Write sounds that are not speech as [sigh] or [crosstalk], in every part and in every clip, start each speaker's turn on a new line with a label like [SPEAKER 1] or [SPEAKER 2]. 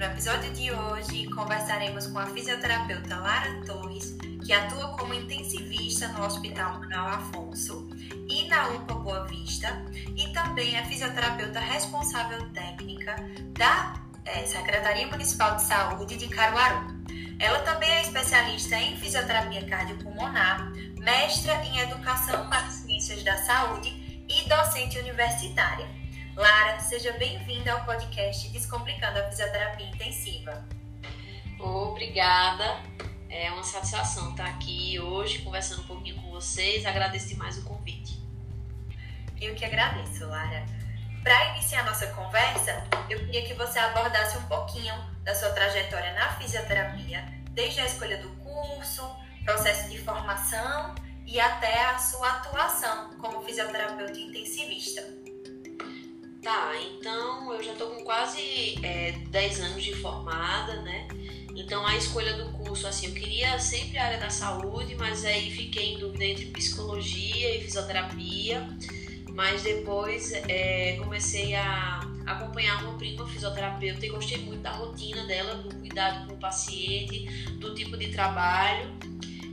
[SPEAKER 1] No episódio de hoje, conversaremos com a fisioterapeuta Lara Torres, que atua como intensivista no Hospital Manuel Afonso e na UPA Boa Vista, e também é fisioterapeuta responsável técnica da é, Secretaria Municipal de Saúde de Caruaru. Ela também é especialista em fisioterapia cardiopulmonar, mestra em educação para ciências da saúde e docente universitária. Lara, seja bem-vinda ao podcast Descomplicando a Fisioterapia Intensiva.
[SPEAKER 2] Obrigada. É uma satisfação estar aqui hoje conversando um pouquinho com vocês. Agradeço demais o convite.
[SPEAKER 1] Eu que agradeço, Lara. Para iniciar nossa conversa, eu queria que você abordasse um pouquinho da sua trajetória na fisioterapia, desde a escolha do curso, processo de formação e até a sua atuação como fisioterapeuta intensivista.
[SPEAKER 2] Tá, então eu já tô com quase é, 10 anos de formada, né? Então a escolha do curso, assim, eu queria sempre a área da saúde, mas aí fiquei em dúvida entre psicologia e fisioterapia. Mas depois é, comecei a acompanhar uma prima fisioterapeuta e gostei muito da rotina dela, do cuidado com o paciente, do tipo de trabalho.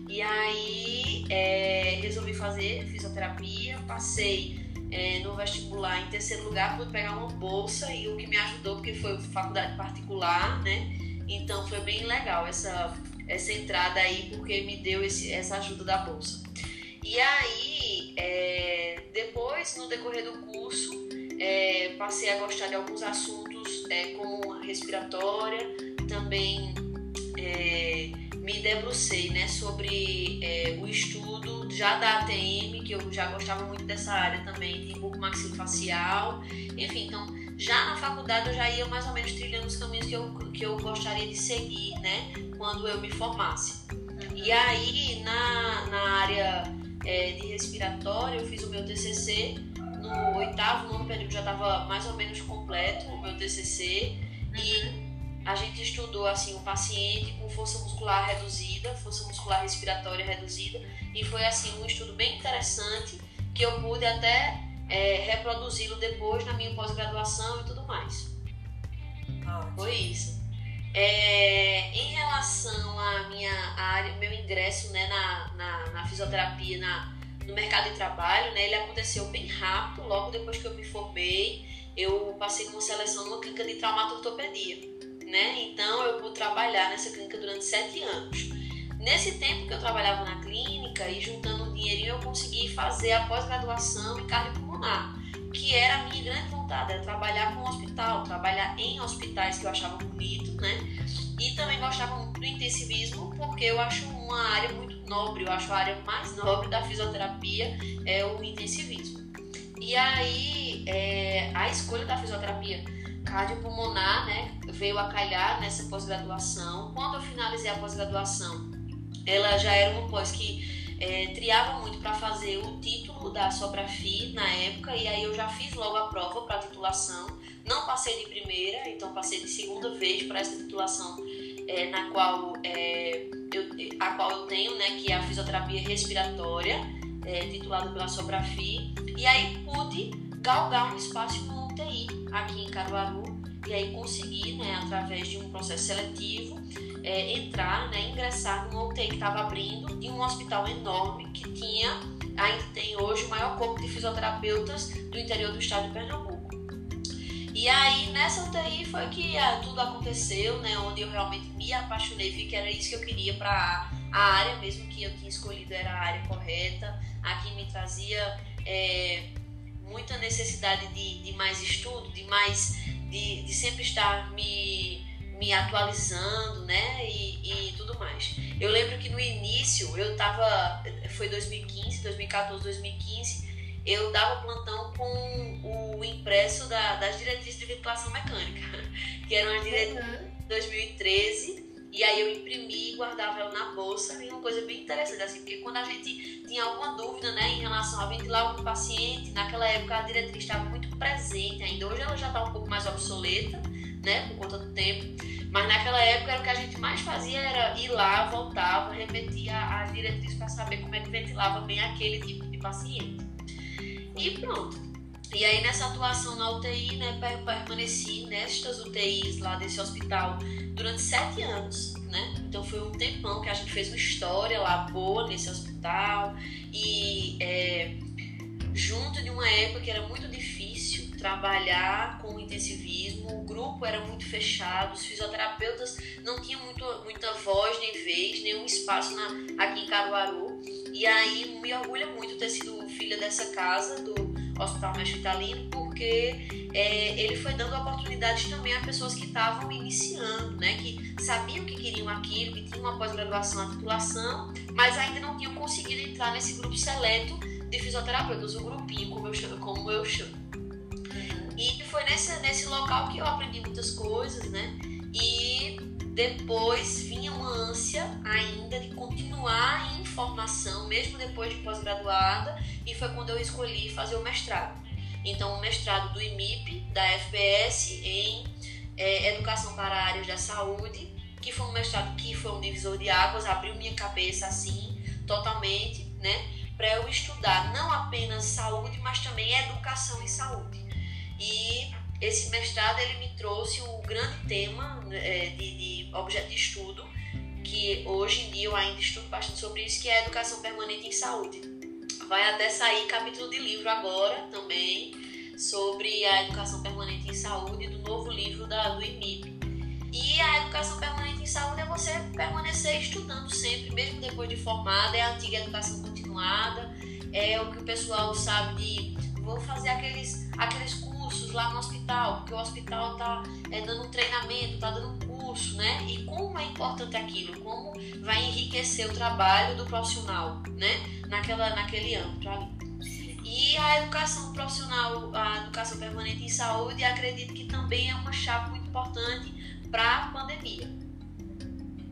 [SPEAKER 2] E aí é, resolvi fazer fisioterapia, passei é, no vestibular em terceiro lugar pude pegar uma bolsa e o que me ajudou porque foi faculdade particular, né? Então foi bem legal essa essa entrada aí porque me deu esse, essa ajuda da bolsa. E aí é, depois no decorrer do curso é, passei a gostar de alguns assuntos é, como respiratória, também é, me debrucei né, sobre é, o estudo já da ATM, que eu já gostava muito dessa área também, de bucomaxilofacial, enfim, então já na faculdade eu já ia mais ou menos trilhando os caminhos que eu, que eu gostaria de seguir, né, quando eu me formasse. E aí, na, na área é, de respiratório, eu fiz o meu TCC, no oitavo, nono período já estava mais ou menos completo o meu TCC, e a gente estudou assim o paciente com força muscular reduzida, força muscular respiratória reduzida, e foi assim um estudo bem interessante que eu pude até é, reproduzi-lo depois na minha pós-graduação e tudo mais. Foi isso. É, em relação à minha área, meu ingresso né, na, na, na fisioterapia, na, no mercado de trabalho, né, ele aconteceu bem rápido, logo depois que eu me formei, eu passei numa seleção numa clínica de traumatologia né? Então eu pude trabalhar nessa clínica durante sete anos. Nesse tempo que eu trabalhava na clínica e juntando um dinheirinho, eu consegui fazer a pós-graduação em cardiopulmonar, que era a minha grande vontade, era trabalhar com hospital, trabalhar em hospitais que eu achava bonito, né? E também gostava muito do intensivismo, porque eu acho uma área muito nobre, eu acho a área mais nobre da fisioterapia é o intensivismo. E aí, é, a escolha da fisioterapia cardiopulmonar, né, veio a calhar nessa pós-graduação. Quando eu finalizei a pós-graduação, ela já era uma pós que é, triava muito para fazer o título da Soprafi na época, e aí eu já fiz logo a prova para titulação. Não passei de primeira, então passei de segunda vez para essa titulação é, na qual é, eu, a qual eu tenho, né, que é a fisioterapia respiratória, é, titulada pela Soprafi, e aí pude galgar um espaço UTI aqui em Caruaru e aí consegui, né, através de um processo seletivo, é, entrar, né, ingressar numa UTI que estava abrindo em um hospital enorme que tinha, ainda tem hoje, o maior corpo de fisioterapeutas do interior do estado de Pernambuco. E aí nessa UTI foi que é, tudo aconteceu, né, onde eu realmente me apaixonei, vi que era isso que eu queria para a área mesmo que eu tinha escolhido era a área correta, a que me trazia é, muita necessidade de, de mais estudo, de mais de, de sempre estar me, me atualizando, né? E, e, tudo mais. Eu lembro que no início eu tava. Foi 2015, 2014, 2015, eu dava plantão com o impresso da, das diretrizes de ventilação mecânica, [laughs] que eram as diretrizes de 2013 e aí eu imprimi e guardava ela na bolsa. E uma coisa bem interessante, assim, porque quando a gente tinha alguma dúvida, né, em relação a ventilar algum paciente, naquela época a diretriz estava muito presente ainda. Hoje ela já está um pouco mais obsoleta, né, por conta do tempo. Mas naquela época era o que a gente mais fazia era ir lá, voltava, repetia as diretrizes para saber como é que ventilava bem aquele tipo de paciente. E pronto. E aí nessa atuação na UTI, né, permaneci nestas UTIs lá desse hospital durante sete anos, né? Então foi um tempão que a gente fez uma história lá boa nesse hospital e é, junto de uma época que era muito difícil trabalhar com intensivismo, o grupo era muito fechado, os fisioterapeutas não tinham muito, muita voz nem vez, nenhum espaço na, aqui em Caruaru. E aí me orgulha muito ter sido filha dessa casa, do Hospital Mestre Italino, porque é, ele foi dando oportunidades também a pessoas que estavam iniciando, né, que sabiam que queriam aquilo, que tinham uma pós-graduação, a titulação, mas ainda não tinham conseguido entrar nesse grupo seleto de fisioterapeutas, o grupinho, como eu chamo. Como eu chamo. E foi nesse, nesse local que eu aprendi muitas coisas, né? E depois vinha uma ânsia ainda de continuar em formação, mesmo depois de pós-graduada, e foi quando eu escolhi fazer o mestrado. Então, o mestrado do IMIP, da FPS, em é, Educação para Áreas da Saúde, que foi um mestrado que foi um divisor de águas, abriu minha cabeça assim, totalmente, né? Para eu estudar não apenas saúde, mas também educação em saúde. E esse mestrado ele me trouxe o grande tema é, de, de objeto de estudo, que hoje em dia eu ainda estudo bastante sobre isso, que é a educação permanente em saúde. Vai até sair capítulo de livro agora também sobre a educação permanente em saúde do novo livro da, do IMIP. E a educação permanente em saúde é você permanecer estudando sempre, mesmo depois de formada, é a antiga educação continuada, é o que o pessoal sabe de vou fazer aqueles, aqueles cursos lá no hospital, porque o hospital está é, dando treinamento, está dando curso, né? E como é importante aquilo, como vai enriquecer o trabalho do profissional, né? Naquela, naquele âmbito ali. E a educação profissional, a educação permanente em saúde, acredito que também é uma chave muito importante para a pandemia.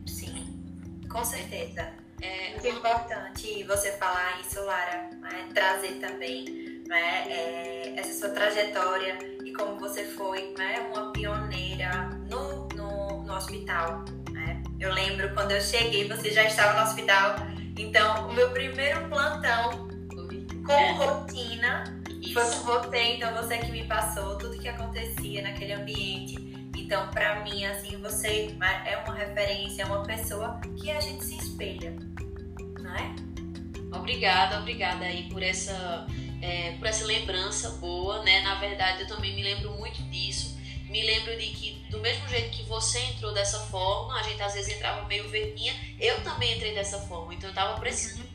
[SPEAKER 1] Sim, com certeza. É muito importante você falar isso, Lara, né? trazer também né, é, essa sua trajetória e como você foi né, uma pioneira no, no, no hospital. Né? Eu lembro quando eu cheguei, você já estava no hospital, então o meu primeiro plantão com rotina foi com você, então você que me passou tudo que acontecia naquele ambiente. Então, para mim, assim, você né, é uma referência, é uma pessoa que a gente se espelha, não é?
[SPEAKER 2] Obrigada, obrigada aí por essa é, por essa lembrança boa, né? Na verdade, eu também me lembro muito disso. Me lembro de que, do mesmo jeito que você entrou dessa forma, a gente às vezes entrava meio verdinha, eu também entrei dessa forma. Então, eu tava precisando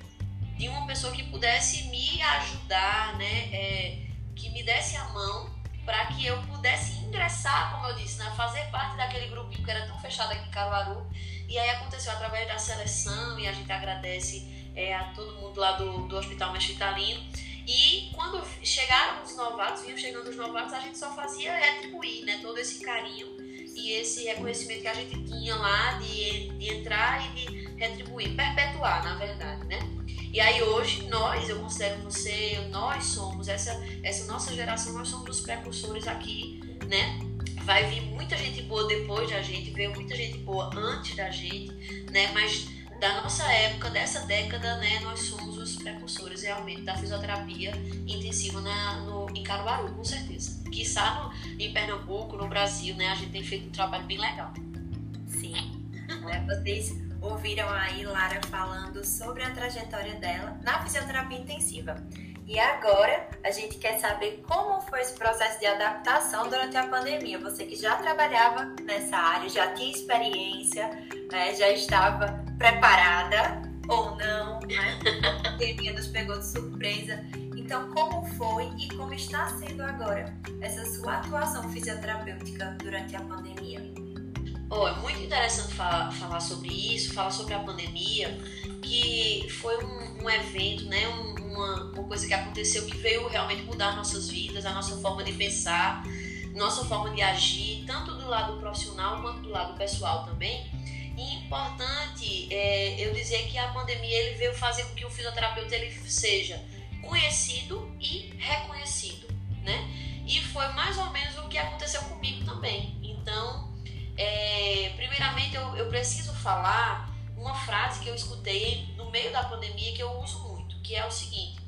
[SPEAKER 2] de uma pessoa que pudesse me ajudar, né? É, que me desse a mão para que eu pudesse ingressar, como eu disse, né? fazer parte daquele grupinho que era tão fechado aqui em Caruaru. E aí aconteceu através da seleção e a gente agradece é, a todo mundo lá do, do Hospital Mestre Italino e quando chegaram os novatos, vinham chegando os novatos, a gente só fazia retribuir né, todo esse carinho e esse reconhecimento que a gente tinha lá de, de entrar e de retribuir, perpetuar, na verdade, né? E aí hoje nós, eu considero você, nós somos essa essa nossa geração, nós somos os precursores aqui, né? Vai vir muita gente boa depois da gente, veio muita gente boa antes da gente, né? Mas da nossa época, dessa década, né, nós somos os precursores realmente da fisioterapia intensiva na, no, em Caruaru, com certeza. Que no, em Pernambuco, no Brasil, né, a gente tem feito um trabalho bem legal.
[SPEAKER 1] Sim. É, vocês ouviram aí Lara falando sobre a trajetória dela na fisioterapia intensiva. E agora a gente quer saber como foi esse processo de adaptação durante a pandemia. Você que já trabalhava nessa área, já tinha experiência, né, já estava preparada ou não, né? A pandemia nos pegou de surpresa. Então, como foi e como está sendo agora essa sua atuação fisioterapêutica durante a pandemia?
[SPEAKER 2] Oh, é muito interessante falar, falar sobre isso, falar sobre a pandemia, que foi um, um evento, né, um, uma, uma coisa que aconteceu que veio realmente mudar nossas vidas, a nossa forma de pensar, nossa forma de agir, tanto do lado profissional quanto do lado pessoal também. Importante é, eu dizer que a pandemia ele veio fazer com que o fisioterapeuta ele seja conhecido e reconhecido, né? E foi mais ou menos o que aconteceu comigo também. Então, é, primeiramente eu, eu preciso falar uma frase que eu escutei no meio da pandemia que eu uso muito, que é o seguinte: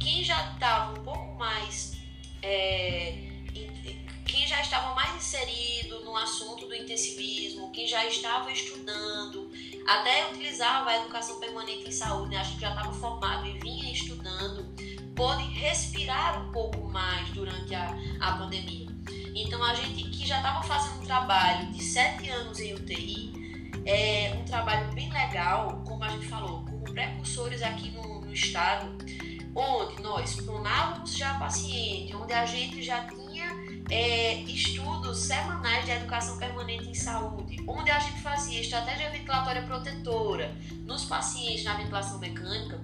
[SPEAKER 2] quem já estava um pouco mais é, quem já estava mais inserido no assunto do intensivismo, quem já estava estudando, até utilizava a educação permanente em saúde, né? a gente já estava formado e vinha estudando, pôde respirar um pouco mais durante a, a pandemia. Então, a gente que já estava fazendo um trabalho de sete anos em UTI, é um trabalho bem legal, como a gente falou, como precursores aqui no, no estado, onde nós pronávamos já paciente, onde a gente já tinha é, estudos semanais de educação permanente em saúde, onde a gente fazia estratégia ventilatória protetora nos pacientes na ventilação mecânica,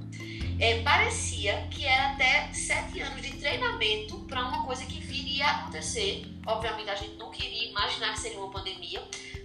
[SPEAKER 2] é, parecia que era até sete anos de treinamento para uma coisa que viria a acontecer. Obviamente a gente não queria imaginar que seria uma pandemia,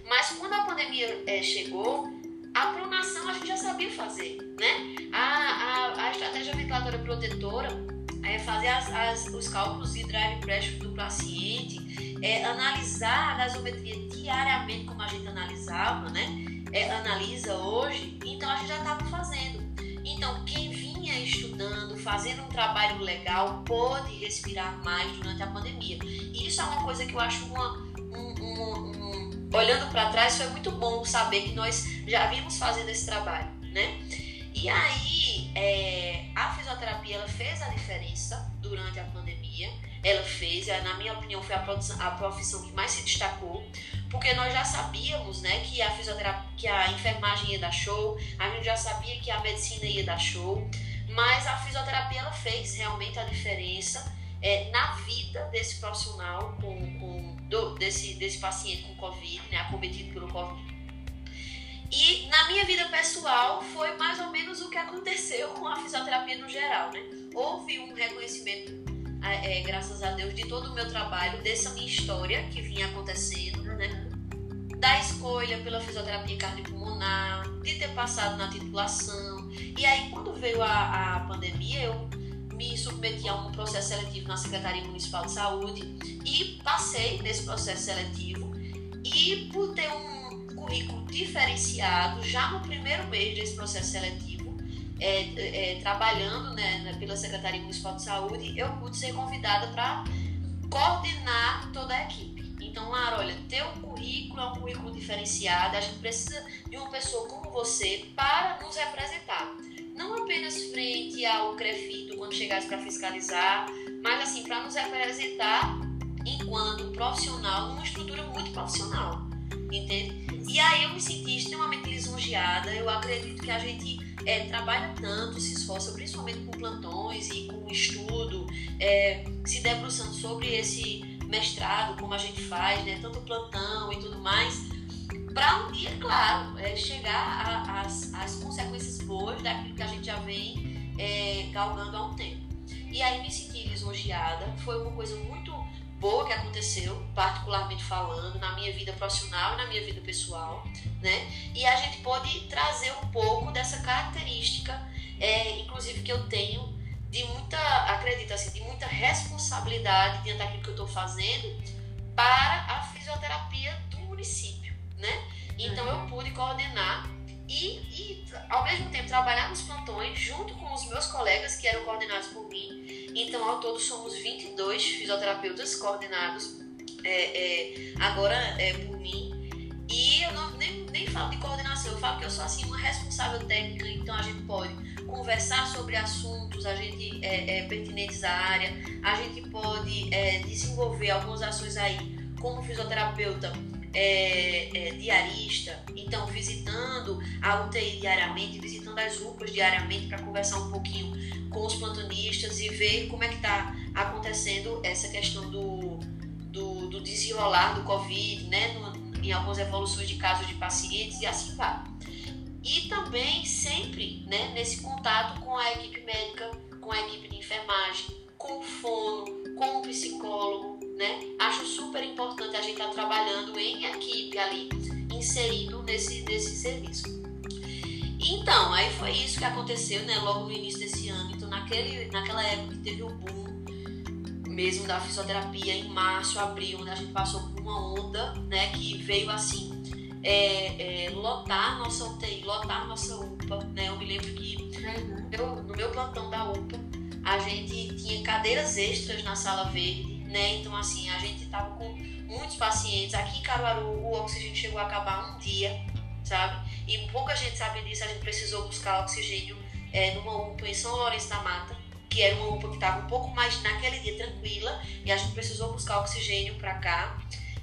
[SPEAKER 2] mas quando a pandemia é, chegou, a pronação a gente já sabia fazer, né? A, a, a estratégia ventilatória protetora é fazer as, as, os cálculos de drive pressure do paciente, é, analisar a gasometria diariamente como a gente analisava, né? É, analisa hoje, então a gente já estava fazendo. Então, quem vinha estudando, fazendo um trabalho legal, pôde respirar mais durante a pandemia. E isso é uma coisa que eu acho uma, um, um, um, olhando para trás, foi muito bom saber que nós já vimos fazendo esse trabalho, né? E aí, é, a fisioterapia ela fez a diferença durante a pandemia. Ela fez, na minha opinião, foi a profissão, a profissão que mais se destacou, porque nós já sabíamos, né, que a fisioterapia, que a enfermagem ia dar show, a gente já sabia que a medicina ia dar show, mas a fisioterapia ela fez realmente a diferença é, na vida desse profissional com, com do, desse, desse paciente com Covid, né, acometido pelo Covid. E na minha vida pessoal foi mais ou menos o que aconteceu com a fisioterapia no geral, né? Houve um reconhecimento, é, graças a Deus, de todo o meu trabalho, dessa minha história que vinha acontecendo, né? Da escolha pela fisioterapia cardiopulmonar, de ter passado na titulação. E aí, quando veio a, a pandemia, eu me submeti a um processo seletivo na Secretaria Municipal de Saúde e passei nesse processo seletivo. E por ter um currículo diferenciado já no primeiro mês desse processo seletivo, é, é, trabalhando né, pela Secretaria Municipal de Saúde, eu pude ser convidada para coordenar toda a equipe. Então, Lara, olha, teu currículo é um currículo diferenciado, a gente precisa de uma pessoa como você para nos representar. Não apenas frente ao CREFITO quando chegasse para fiscalizar, mas assim, para nos representar enquanto profissional numa estrutura muito profissional, entende? E aí eu me senti extremamente lisonjeada. Eu acredito que a gente é, trabalha tanto, se esforça, principalmente com plantões e com estudo, é, se debruçando sobre esse mestrado, como a gente faz, né, tanto plantão e tudo mais, para um dia, claro, é, chegar às consequências boas daquilo que a gente já vem é, galgando há um tempo. E aí me senti lisonjeada, foi uma coisa muito boa que aconteceu, particularmente falando, na minha vida profissional e na minha vida pessoal, né? E a gente pode trazer um pouco dessa característica, é, inclusive que eu tenho de muita, acredito assim, de muita responsabilidade diante daquilo que eu estou fazendo para a fisioterapia do município, né? Então eu pude coordenar e, e ao mesmo tempo trabalhar nos então, ao todo, somos 22 fisioterapeutas coordenados é, é, agora é, por mim. E eu não, nem, nem falo de coordenação, eu falo que eu sou assim uma responsável técnica, então a gente pode conversar sobre assuntos a gente, é, é, pertinentes à área, a gente pode é, desenvolver algumas ações aí como fisioterapeuta é, é, diarista, então visitando a UTI diariamente, visitando as UPAs diariamente para conversar um pouquinho com os plantonistas e ver como é que está acontecendo essa questão do, do, do, desenrolar do Covid, né, no, em algumas evoluções de casos de pacientes e assim vai. E também sempre né, nesse contato com a equipe médica, com a equipe de enfermagem, com o fono, com o psicólogo, né? Acho super importante a gente estar tá trabalhando em equipe ali, inserido nesse, nesse serviço. Então, aí foi isso que aconteceu, né, logo no início desse ano. Então, naquele, naquela época que teve o boom mesmo da fisioterapia, em março, abril, onde a gente passou por uma onda, né, que veio assim, é, é, lotar nossa UTI, lotar nossa UPA, né? Eu me lembro que uhum. eu, no meu plantão da UPA, a gente tinha cadeiras extras na sala verde, né? Então, assim, a gente tava com muitos pacientes. Aqui em Caruaru, o oxigênio chegou a acabar um dia, sabe? E pouca gente sabe disso, a gente precisou buscar oxigênio é, numa UPA em São Lourenço da Mata, que era uma UPA que estava um pouco mais naquele dia tranquila, e a gente precisou buscar oxigênio para cá.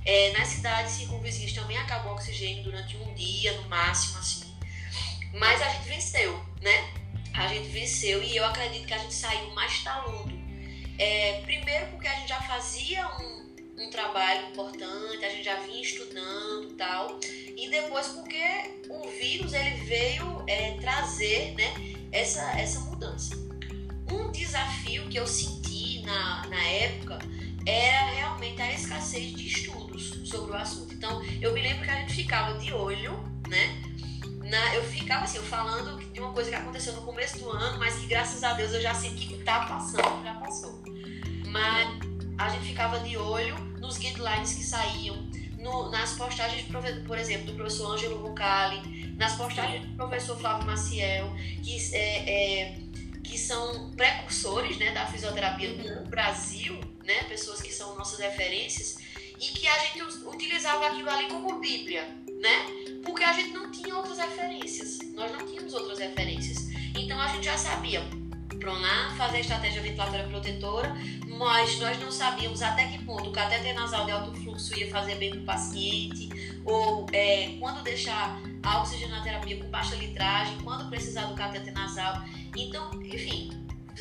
[SPEAKER 2] É, nas cidades circunvizinhas também acabou o oxigênio durante um dia, no máximo, assim. Mas a gente venceu, né? A gente venceu e eu acredito que a gente saiu mais taludo. É, primeiro porque a gente já fazia um, um trabalho importante, a gente já vinha estudando e tal. E depois porque o vírus ele veio é, trazer né, essa, essa mudança. Um desafio que eu senti na, na época era realmente a escassez de estudos sobre o assunto. Então, eu me lembro que a gente ficava de olho, né? Na, eu ficava assim, eu falando de uma coisa que aconteceu no começo do ano, mas que graças a Deus eu já senti que tá passando, já passou. Mas a gente ficava de olho nos guidelines que saíam, no, nas postagens, por exemplo, do professor Ângelo Bucali, nas postagens do professor Flávio Maciel, que é, é que são precursores né, da fisioterapia no Brasil, né, pessoas que são nossas referências, e que a gente utilizava aquilo ali como Bíblia, né? Porque a gente não tinha outras referências, nós não tínhamos outras referências. Então a gente já sabia pronar, fazer a estratégia ventilatória protetora, mas nós não sabíamos até que ponto o cateter nasal de alto fluxo ia fazer bem para o paciente, ou é, quando deixar a oxigenoterapia com baixa litragem, quando precisar do cateter nasal. Então, enfim,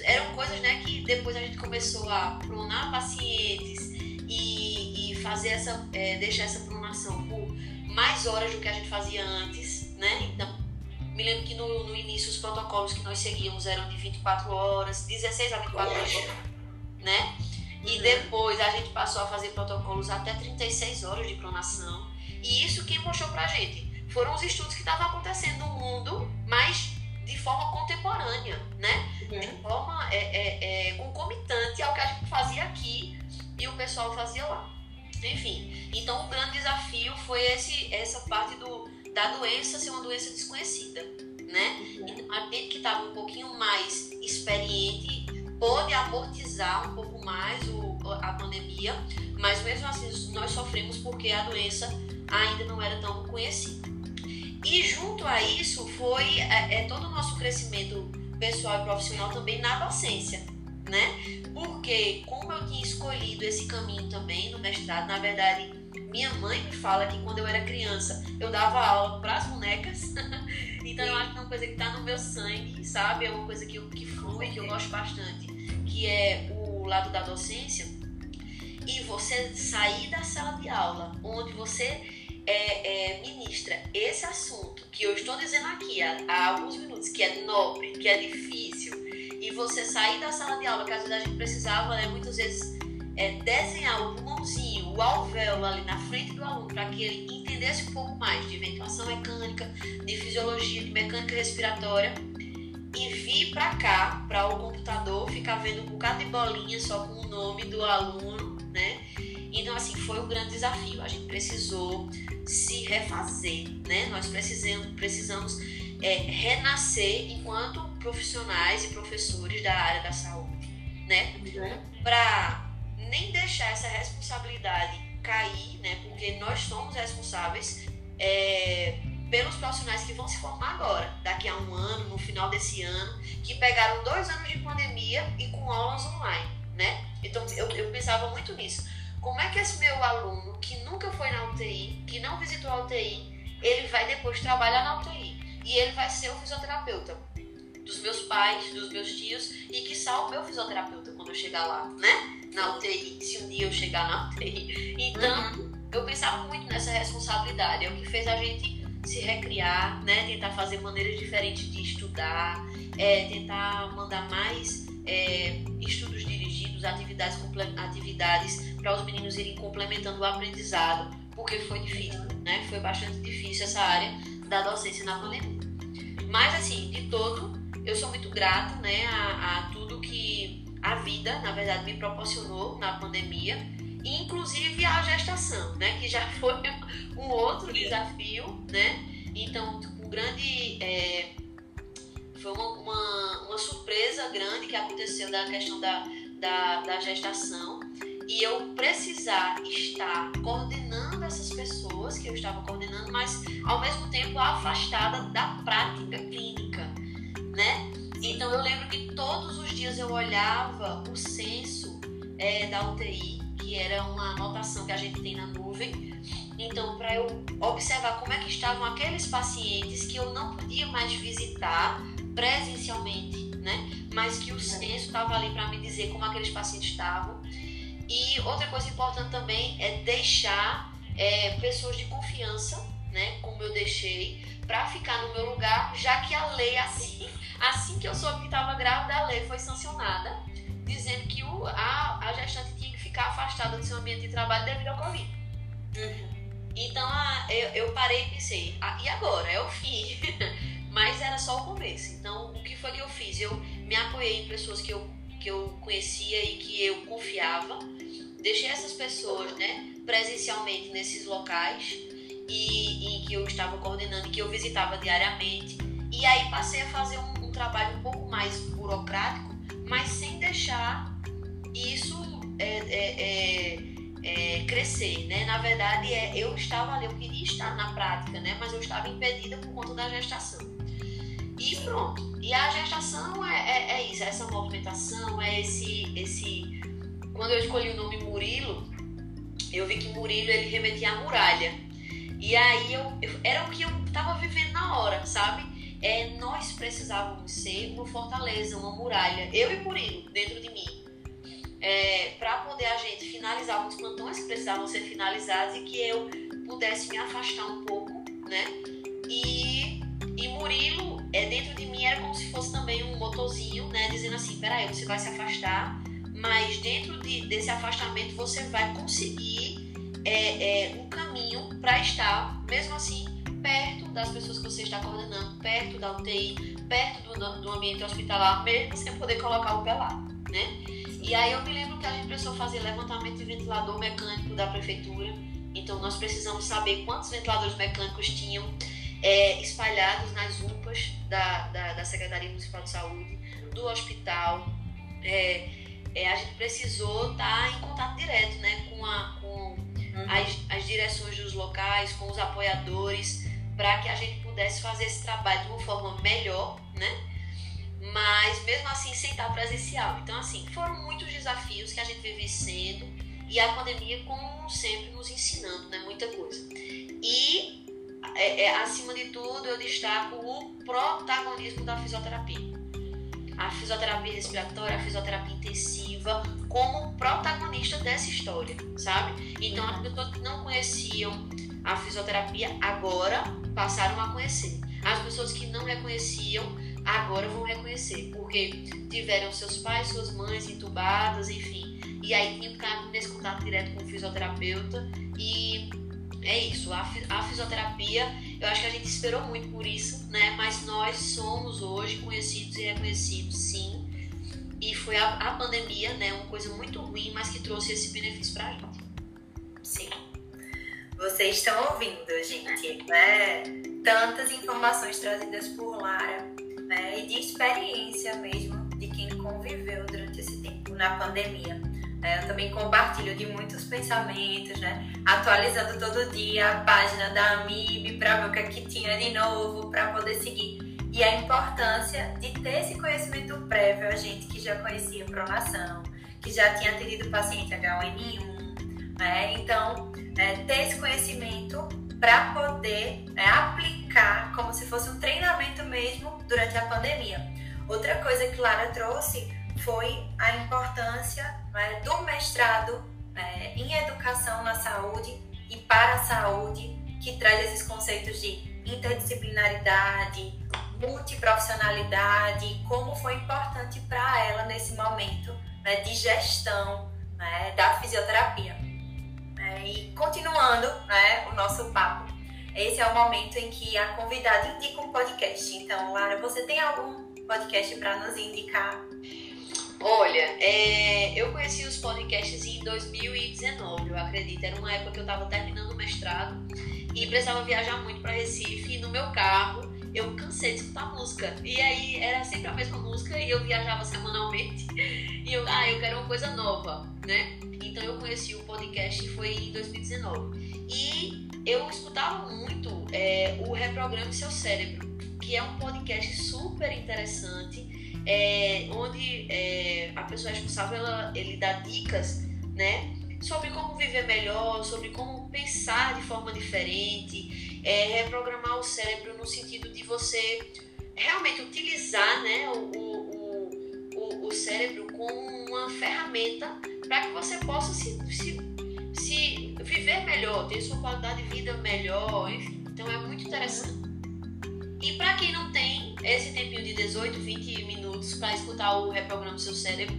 [SPEAKER 2] eram coisas né, que depois a gente começou a pronar pacientes e, e fazer essa, é, deixar essa pronação por mais horas do que a gente fazia antes, né? Então, me lembro que no, no início os protocolos que nós seguíamos eram de 24 horas, 16 a 24 horas, né? E depois a gente passou a fazer protocolos até 36 horas de pronação. E isso quem mostrou pra gente foram os estudos que estavam acontecendo no mundo, mas de forma contemporânea, né? Uhum. De forma é, é, é, concomitante ao que a gente fazia aqui e o pessoal fazia lá. Enfim, então o grande desafio foi esse, essa parte do, da doença ser uma doença desconhecida, né? Uhum. Então, a gente que estava um pouquinho mais experiente pôde amortizar um pouco mais o, a pandemia, mas mesmo assim nós sofremos porque a doença ainda não era tão conhecida. E junto a isso foi é, é todo o nosso crescimento pessoal e profissional também na docência, né? Porque como eu tinha escolhido esse caminho também no mestrado, na verdade, minha mãe me fala que quando eu era criança eu dava aula para as bonecas. [laughs] então eu acho que é uma coisa que está no meu sangue, sabe? É uma coisa que, que flui, que eu gosto bastante, que é o lado da docência. E você sair da sala de aula, onde você é, é, ministra esse assunto que eu estou dizendo aqui há, há, alguns minutos, que é nobre, que é difícil, e você sair da sala de aula, que às vezes a gente precisava, né, muitas vezes, é, desenhar o pulmãozinho, o alvéolo ali na frente do aluno, para que ele entendesse um pouco mais de ventilação mecânica, de fisiologia, de mecânica respiratória, e vir para cá, para o computador, ficar vendo um bocado de bolinha só com o nome do aluno, né? Então, assim, foi um grande desafio. A gente precisou se refazer, né? Nós precisamos, precisamos é, renascer enquanto profissionais e professores da área da saúde, né? Uhum. Para nem deixar essa responsabilidade cair, né? Porque nós somos responsáveis é, pelos profissionais que vão se formar agora, daqui a um ano, no final desse ano, que pegaram dois anos de pandemia e com aulas online, né? Então eu, eu pensava muito nisso como é que esse meu aluno, que nunca foi na UTI, que não visitou a UTI, ele vai depois trabalhar na UTI e ele vai ser o fisioterapeuta dos meus pais, dos meus tios e que o meu fisioterapeuta quando eu chegar lá, né? Na UTI, se um dia eu chegar na UTI. Então, uhum. eu pensava muito nessa responsabilidade, é o que fez a gente se recriar, né? Tentar fazer maneiras diferentes de estudar, é, tentar mandar mais é, estudos dirigidos, atividades, atividades para os meninos irem complementando o aprendizado, porque foi difícil, né? Foi bastante difícil essa área da docência na pandemia. Mas, assim, de todo, eu sou muito grata, né, a, a tudo que a vida, na verdade, me proporcionou na pandemia, inclusive a gestação, né, que já [laughs] foi um outro desafio, né? Então, um grande é, foi uma, uma, uma, surpresa grande que aconteceu da questão da, da, da gestação e eu precisar estar coordenando essas pessoas que eu estava coordenando, mas ao mesmo tempo afastada da prática clínica, né? Então eu lembro que todos os dias eu olhava o censo é, da UTI, que era uma anotação que a gente tem na nuvem. Então, para eu observar como é que estavam aqueles pacientes que eu não podia mais visitar presencialmente, né? Mas que o censo estava ali para me dizer como aqueles pacientes estavam. E outra coisa importante também é deixar é, pessoas de confiança, né? Como eu deixei, para ficar no meu lugar, já que a lei assim Assim que eu soube que estava grávida, a lei foi sancionada, dizendo que o, a, a gestante tinha que ficar afastada do seu ambiente de trabalho devido ao Covid. Uhum. Então a, eu, eu, parei e pensei, ah, e agora? É o fim. Mas era só o começo. Então o que foi que eu fiz? Eu me apoiei em pessoas que eu, que eu conhecia e que eu confiava. Deixei essas pessoas né, presencialmente nesses locais e, e que eu estava coordenando que eu visitava diariamente. E aí passei a fazer um trabalho um pouco mais burocrático, mas sem deixar isso é, é, é, é, crescer, né? Na verdade, é, eu estava ali, eu queria estar na prática, né? Mas eu estava impedida por conta da gestação. E pronto. E a gestação é, é, é isso, essa movimentação, é esse, esse... Quando eu escolhi o nome Murilo, eu vi que Murilo, ele remetia à muralha. E aí, eu, eu era o que eu estava vivendo na hora, sabe? é, nós precisávamos ser uma fortaleza, uma muralha, eu e Murilo, dentro de mim, é, para poder a gente finalizar alguns plantões que precisavam ser finalizados e que eu pudesse me afastar um pouco, né? E, e Murilo, é, dentro de mim, era como se fosse também um motorzinho, né? Dizendo assim: peraí, você vai se afastar, mas dentro de, desse afastamento você vai conseguir é, é, um caminho para estar, mesmo assim, perto das pessoas que você está coordenando, perto da UTI, perto do, do ambiente hospitalar, mesmo sem poder colocar o pé lá, né? E aí eu me lembro que a gente precisou fazer levantamento de ventilador mecânico da prefeitura, então nós precisamos saber quantos ventiladores mecânicos tinham é, espalhados nas UPAs da, da, da, Secretaria Municipal de Saúde, do hospital. É, é, a gente precisou estar em contato direto né, com, a, com uhum. as, as direções dos locais, com os apoiadores, para que a gente pudesse fazer esse trabalho de uma forma melhor, né? Mas mesmo assim sem estar presencial. Então, assim, foram muitos desafios que a gente vem vencendo e a pandemia, como sempre, nos ensinando, né? Muita coisa. E, é, é, acima de tudo, eu destaco o protagonismo da fisioterapia. A fisioterapia respiratória, a fisioterapia intensiva, como protagonista dessa história, sabe? Então, as pessoas que não conheciam a fisioterapia agora passaram a conhecer. As pessoas que não reconheciam agora vão reconhecer, porque tiveram seus pais, suas mães entubadas, enfim. E aí estar nesse contato direto com o fisioterapeuta. E é isso, a, a fisioterapia, eu acho que a gente esperou muito por isso, né? Mas nós somos hoje conhecidos e reconhecidos, sim. E foi a, a pandemia, né? Uma coisa muito ruim, mas que trouxe esse benefício pra gente.
[SPEAKER 1] Sim. Vocês estão ouvindo, gente, né? Tantas informações trazidas por Lara, né? E de experiência mesmo de quem conviveu durante esse tempo na pandemia. É, eu também compartilho de muitos pensamentos, né? Atualizando todo dia a página da AMIB para ver o que, é que tinha de novo, para poder seguir. E a importância de ter esse conhecimento prévio, a gente que já conhecia pronação, que já tinha atendido paciente H1N1, né? Então, é, ter esse conhecimento para poder é, aplicar como se fosse um treinamento mesmo durante a pandemia. Outra coisa que Lara trouxe foi a importância né, do mestrado é, em educação na saúde e para a saúde, que traz esses conceitos de interdisciplinaridade, multiprofissionalidade, como foi importante para ela nesse momento né, de gestão né, da fisioterapia. É, e continuando né, o nosso papo, esse é o momento em que a convidada indica um podcast. Então, Lara, você tem algum podcast para nos indicar?
[SPEAKER 2] Olha, é, eu conheci os podcasts em 2019, eu acredito. Era uma época que eu estava terminando o mestrado e precisava viajar muito para Recife. E no meu carro eu cansei de escutar música. E aí era sempre a mesma música e eu viajava semanalmente. E eu, ah, eu quero uma coisa nova, né? Então eu conheci o podcast foi em 2019. E eu escutava muito é, o Reprograme Seu Cérebro, que é um podcast super interessante, é, onde é, a pessoa responsável ela, ele dá dicas, né? Sobre como viver melhor, sobre como pensar de forma diferente, é, reprogramar o cérebro no sentido de você realmente utilizar né, o, o, o, o cérebro como uma ferramenta para que você possa se, se, se viver melhor, ter sua qualidade de vida melhor, enfim. Então é muito interessante. E para quem não tem esse tempinho de 18, 20 minutos para escutar o Reprograma Seu Cérebro,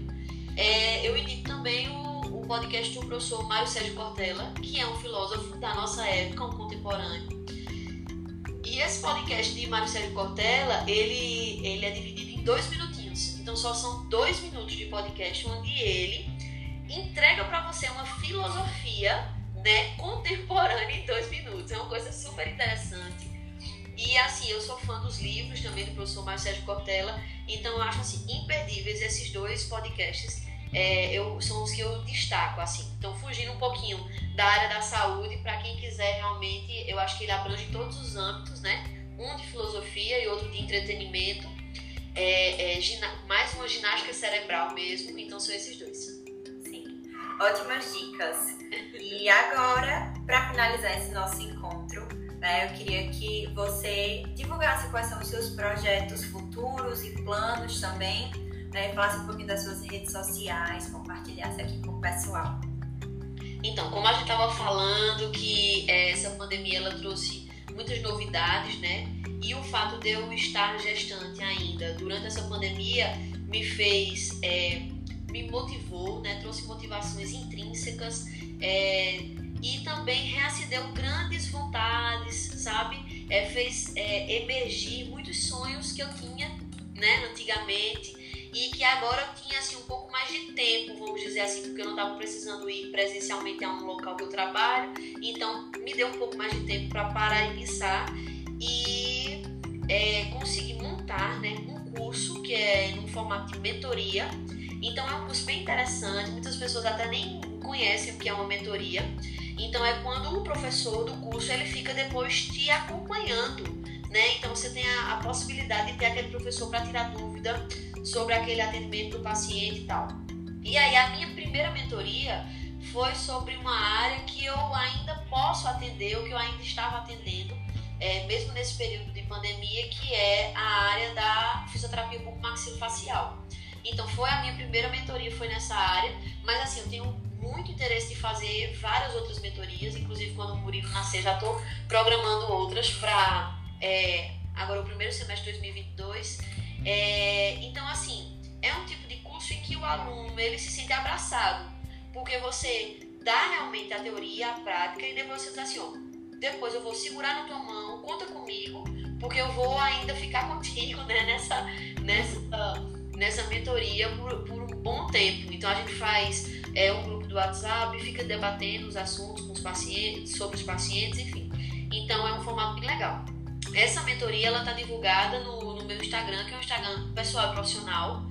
[SPEAKER 2] é, eu indico também o, o podcast do professor Mário Sérgio Cortella, que é um filósofo da nossa época, um contemporâneo, e esse podcast de Mário Sérgio Cortella, ele, ele é dividido em dois minutinhos. Então só são dois minutos de podcast onde ele entrega para você uma filosofia né, contemporânea em dois minutos. É uma coisa super interessante. E assim, eu sou fã dos livros também do professor Mário Sérgio Cortella, então eu acho assim, imperdíveis esses dois podcasts é, eu, são os que eu destaco, assim. Então, fugindo um pouquinho da área da saúde, para quem quiser realmente, eu acho que ele abrange todos os âmbitos, né? Um de filosofia e outro de entretenimento. É, é, mais uma ginástica cerebral mesmo, então são esses dois.
[SPEAKER 1] Sim, ótimas dicas. E agora, para finalizar esse nosso encontro, né, eu queria que você divulgasse quais são os seus projetos futuros e planos também né, falasse um pouquinho das suas redes sociais, compartilhasse aqui com o pessoal.
[SPEAKER 2] Então, como a gente estava falando que é, essa pandemia ela trouxe muitas novidades, né? E o fato de eu estar gestante ainda durante essa pandemia me fez, é, me motivou, né? Trouxe motivações intrínsecas é, e também reacendeu grandes vontades, sabe? É, fez é, emergir muitos sonhos que eu tinha, né? Antigamente e que agora eu tinha assim um pouco mais de tempo, vamos dizer assim, porque eu não estava precisando ir presencialmente a um local que eu trabalho, então me deu um pouco mais de tempo para parar e pensar e é, conseguir montar né, um curso que é no formato de mentoria. Então é um curso bem interessante, muitas pessoas até nem conhecem o que é uma mentoria. Então é quando o professor do curso ele fica depois te acompanhando, né? Então você tem a, a possibilidade de ter aquele professor para tirar dúvida sobre aquele atendimento do paciente e tal. E aí a minha primeira mentoria foi sobre uma área que eu ainda posso atender, ou que eu ainda estava atendendo, é, mesmo nesse período de pandemia, que é a área da fisioterapia bucomaxilofacial. Então foi a minha primeira mentoria, foi nessa área, mas assim, eu tenho muito interesse de fazer várias outras mentorias, inclusive quando o Murilo nascer já estou programando outras para é, agora o primeiro semestre de 2022 é, então, assim, é um tipo de curso em que o aluno ele se sente abraçado, porque você dá realmente a teoria, a prática, e depois você diz assim, ó, depois eu vou segurar na tua mão, conta comigo, porque eu vou ainda ficar contigo né, nessa, nessa, nessa mentoria por, por um bom tempo. Então a gente faz é, um grupo do WhatsApp, fica debatendo os assuntos com os pacientes, sobre os pacientes, enfim. Então é um formato bem legal. Essa mentoria ela está divulgada no, no, meu Instagram, que é um Instagram pessoal e profissional.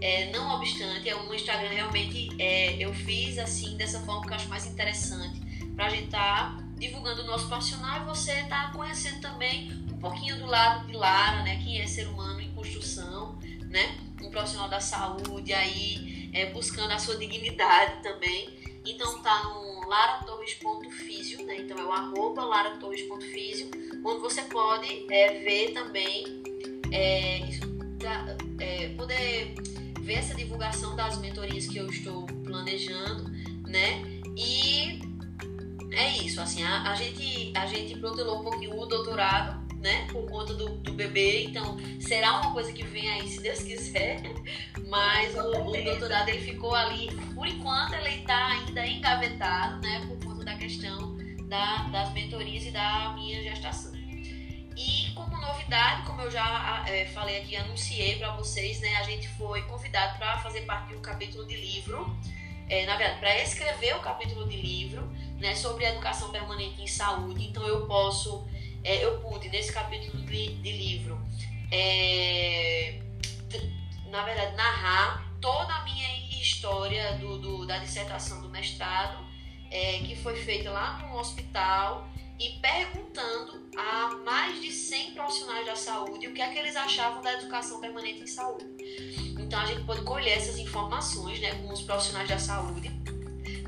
[SPEAKER 2] É, não obstante, é um Instagram realmente é, eu fiz assim dessa forma que eu acho mais interessante para a gente estar tá divulgando o nosso profissional e você estar tá conhecendo também um pouquinho do lado de Lara, né? Quem é ser humano em construção, né? Um profissional da saúde aí é, buscando a sua dignidade também. Então tá no laratorres.fisio, né? Então é o arroba laratorres.fisio, onde você pode é, ver também, é, é, poder ver essa divulgação das mentorias que eu estou planejando, né? E é isso, assim, a, a gente, a gente protelou um pouquinho o doutorado, né? Por conta do, do bebê, então será uma coisa que vem aí, se Deus quiser. [laughs] Mas o, o doutorado ele ficou ali, por enquanto ele está ainda engavetado, né? Por conta da questão da, das mentorias e da minha gestação. E como novidade, como eu já é, falei aqui, anunciei para vocês, né? A gente foi convidado para fazer parte de um capítulo de livro, é, na verdade, para escrever o capítulo de livro, né? Sobre educação permanente em saúde. Então eu posso é, eu pude, nesse capítulo de, de livro, é, na verdade, narrar toda a minha história do, do da dissertação do mestrado, é, que foi feita lá no hospital, e perguntando a mais de 100 profissionais da saúde o que é que eles achavam da educação permanente em saúde. Então a gente pode colher essas informações né, com os profissionais da saúde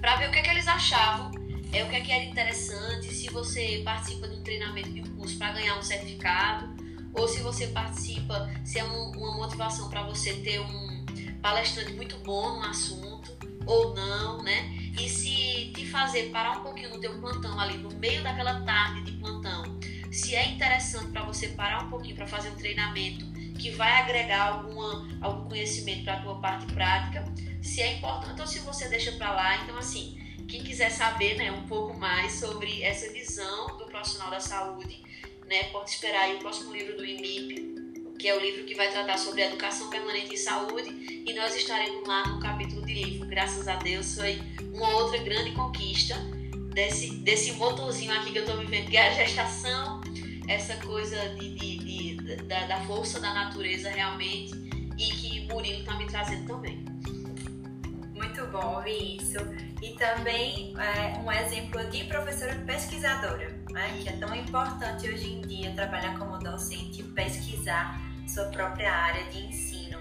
[SPEAKER 2] para ver o que é que eles achavam, é, o que é que era interessante, se você participa de um treinamento de um curso para ganhar um certificado, ou se você participa, se é um, uma motivação para você ter um palestrante muito bom no assunto, ou não, né? E se te fazer parar um pouquinho no teu plantão ali, no meio daquela tarde de plantão, se é interessante para você parar um pouquinho para fazer um treinamento que vai agregar alguma, algum conhecimento para a tua parte prática, se é importante ou se você deixa para lá. Então, assim, quem quiser saber né, um pouco mais sobre essa visão do profissional da saúde, né, pode esperar o próximo livro do IMIP, que é o livro que vai tratar sobre educação permanente em saúde, e nós estaremos lá no capítulo de livro. Graças a Deus, foi uma outra grande conquista desse, desse motorzinho aqui que eu estou vivendo, que é a gestação, essa coisa de, de, de da, da, força da natureza realmente, e que Murilo está me trazendo também.
[SPEAKER 1] Bom ouvir isso. E também é, um exemplo de professora pesquisadora, né, que é tão importante hoje em dia trabalhar como docente e pesquisar sua própria área de ensino.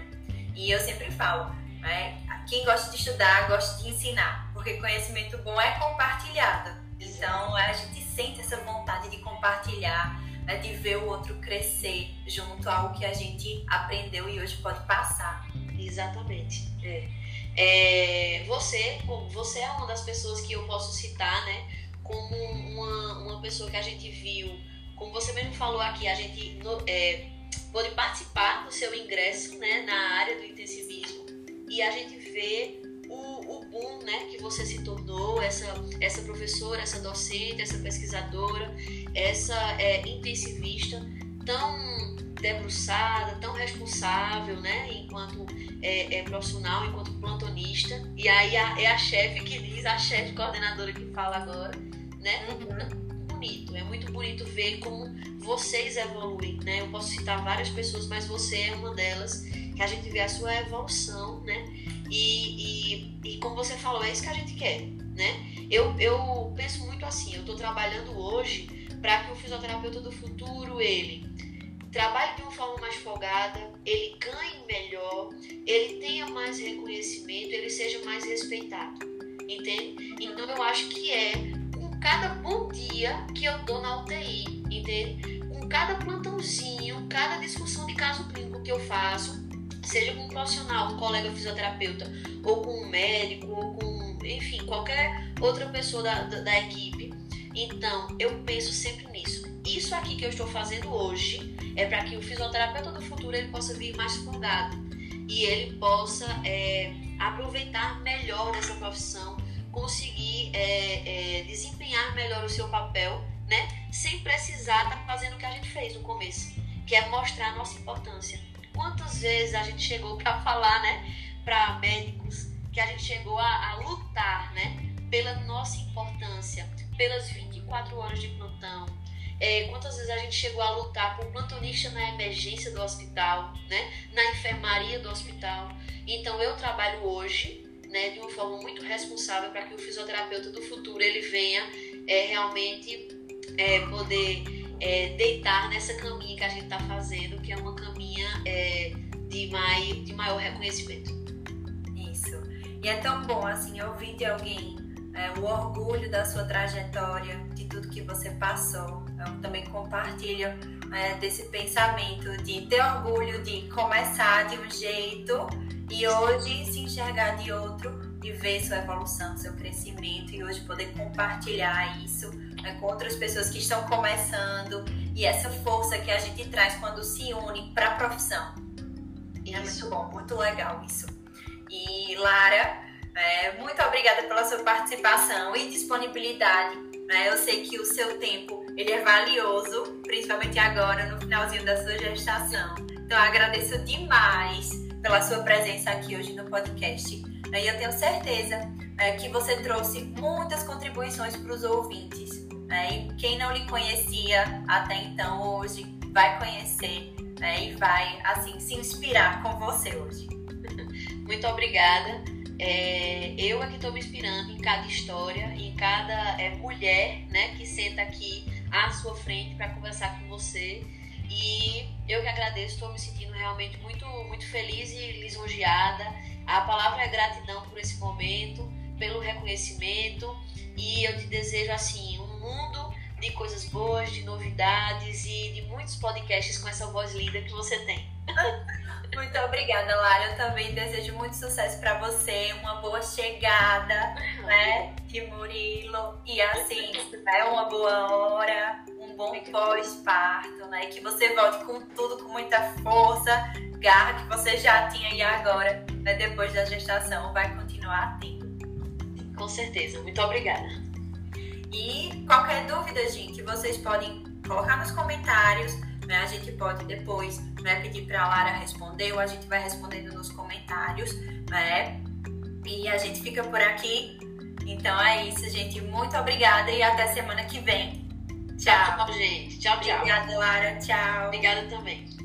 [SPEAKER 1] E eu sempre falo, né, quem gosta de estudar, gosta de ensinar, porque conhecimento bom é compartilhado. Então a gente sente essa vontade de compartilhar, né, de ver o outro crescer junto ao que a gente aprendeu e hoje pode passar.
[SPEAKER 2] Exatamente. É. É, você, você é uma das pessoas que eu posso citar, né, como uma, uma pessoa que a gente viu, como você mesmo falou aqui, a gente é, pode participar do seu ingresso, né, na área do intensivismo e a gente vê o, o boom né, que você se tornou, essa, essa professora, essa docente, essa pesquisadora, essa é, intensivista tão debruçada, tão responsável, né, enquanto é, é, profissional, enquanto plantonista. E aí a, é a chefe que diz, a chefe coordenadora que fala agora, né? Uhum. Bonito, é muito bonito ver como vocês evoluem, né? Eu posso citar várias pessoas, mas você é uma delas que a gente vê a sua evolução, né? E, e, e como você falou, é isso que a gente quer, né? Eu, eu penso muito assim, eu estou trabalhando hoje para que o fisioterapeuta do futuro, ele trabalhe de uma forma mais folgada, ele ganhe melhor, ele tenha mais reconhecimento, ele seja mais respeitado, entende? Então eu acho que é com cada bom dia que eu dou na UTI, entende? Com cada plantãozinho, cada discussão de caso clínico que eu faço, seja com um profissional, um colega fisioterapeuta, ou com um médico, ou com, enfim, qualquer outra pessoa da, da, da equipe. Então, eu penso sempre nisso. Isso aqui que eu estou fazendo hoje é para que o fisioterapeuta do futuro ele possa vir mais folgado e ele possa é, aproveitar melhor essa profissão, conseguir é, é, desempenhar melhor o seu papel, né? Sem precisar estar tá fazendo o que a gente fez no começo, que é mostrar a nossa importância quantas vezes a gente chegou para [laughs] falar, né, para médicos, que a gente chegou a, a, lutar, né, pela nossa importância, pelas 24 horas de plantão. É, quantas vezes a gente chegou a lutar por plantonista na emergência do hospital, né, na enfermaria do hospital. Então eu trabalho hoje, né, de uma forma muito responsável para que o fisioterapeuta do futuro ele venha é, realmente é, poder é, deitar nessa caminha que a gente está fazendo, que é uma caminha é, de, mai, de maior reconhecimento.
[SPEAKER 1] Isso. E é tão bom assim ouvir de alguém é, o orgulho da sua trajetória, de tudo que você passou. Eu também compartilho é, desse pensamento de ter orgulho de começar de um jeito e hoje se enxergar de outro e ver sua evolução, seu crescimento e hoje poder compartilhar isso né, com outras pessoas que estão começando e essa força que a gente traz quando se une para a profissão. E é muito bom, muito legal isso. E Lara, é, muito obrigada pela sua participação e disponibilidade. Né? Eu sei que o seu tempo ele é valioso, principalmente agora no finalzinho da sua gestação. Então agradeço demais pela sua presença aqui hoje no podcast. E eu tenho certeza é, que você trouxe muitas contribuições para os ouvintes Né? E quem não lhe conhecia até então, hoje vai conhecer né? e vai assim se inspirar com você hoje. [laughs]
[SPEAKER 2] Muito obrigada. É, eu é que estou me inspirando em cada história, em cada é, mulher né, que senta aqui à sua frente para conversar com você. E eu que agradeço, estou me sentindo realmente muito, muito feliz e lisonjeada. A palavra é gratidão por esse momento, pelo reconhecimento. E eu te desejo assim um mundo de coisas boas, de novidades e de muitos podcasts com essa voz linda que você tem. [laughs]
[SPEAKER 1] Muito obrigada, Lara. Eu também desejo muito sucesso para você, uma boa chegada, né, de Murilo e assim, né, uma boa hora, um bom pós-parto, né, que você volte com tudo, com muita força, garra que você já tinha e agora, né, depois da gestação, vai continuar tendo.
[SPEAKER 2] Com certeza. Muito obrigada.
[SPEAKER 1] E qualquer dúvida, gente, vocês podem colocar nos comentários né? A gente pode depois né, pedir para a Lara responder ou a gente vai respondendo nos comentários, né? E a gente fica por aqui. Então é isso, gente. Muito obrigada e até semana que vem.
[SPEAKER 2] Tchau, tchau gente. Tchau, tchau.
[SPEAKER 1] Obrigada, Lara. Tchau.
[SPEAKER 2] Obrigada também.